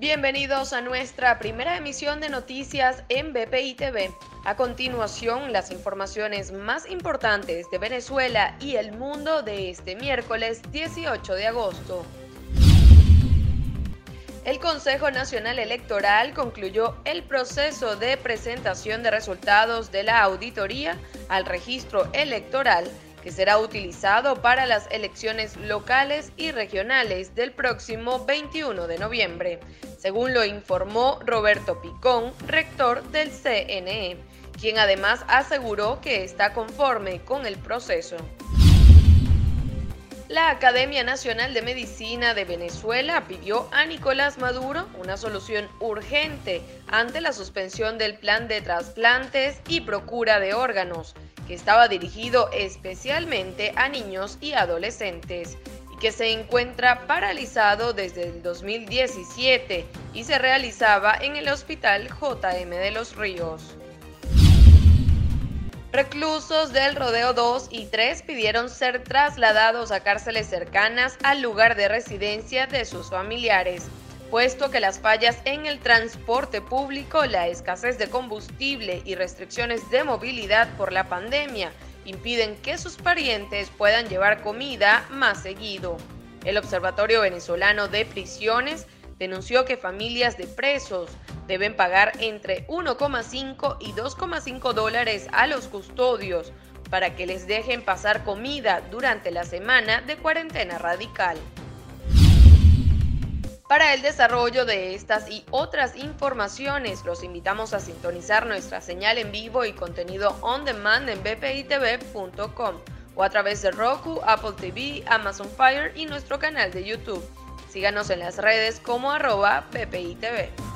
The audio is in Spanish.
Bienvenidos a nuestra primera emisión de noticias en BPI TV. A continuación, las informaciones más importantes de Venezuela y el mundo de este miércoles 18 de agosto. El Consejo Nacional Electoral concluyó el proceso de presentación de resultados de la auditoría al registro electoral que será utilizado para las elecciones locales y regionales del próximo 21 de noviembre, según lo informó Roberto Picón, rector del CNE, quien además aseguró que está conforme con el proceso. La Academia Nacional de Medicina de Venezuela pidió a Nicolás Maduro una solución urgente ante la suspensión del plan de trasplantes y procura de órganos, que estaba dirigido especialmente a niños y adolescentes y que se encuentra paralizado desde el 2017 y se realizaba en el Hospital JM de los Ríos. Reclusos del Rodeo 2 y 3 pidieron ser trasladados a cárceles cercanas al lugar de residencia de sus familiares, puesto que las fallas en el transporte público, la escasez de combustible y restricciones de movilidad por la pandemia impiden que sus parientes puedan llevar comida más seguido. El Observatorio Venezolano de Prisiones denunció que familias de presos deben pagar entre 1,5 y 2,5 dólares a los custodios para que les dejen pasar comida durante la semana de cuarentena radical. Para el desarrollo de estas y otras informaciones, los invitamos a sintonizar nuestra señal en vivo y contenido on demand en bpitv.com o a través de Roku, Apple TV, Amazon Fire y nuestro canal de YouTube. Síganos en las redes como arroba bpitv.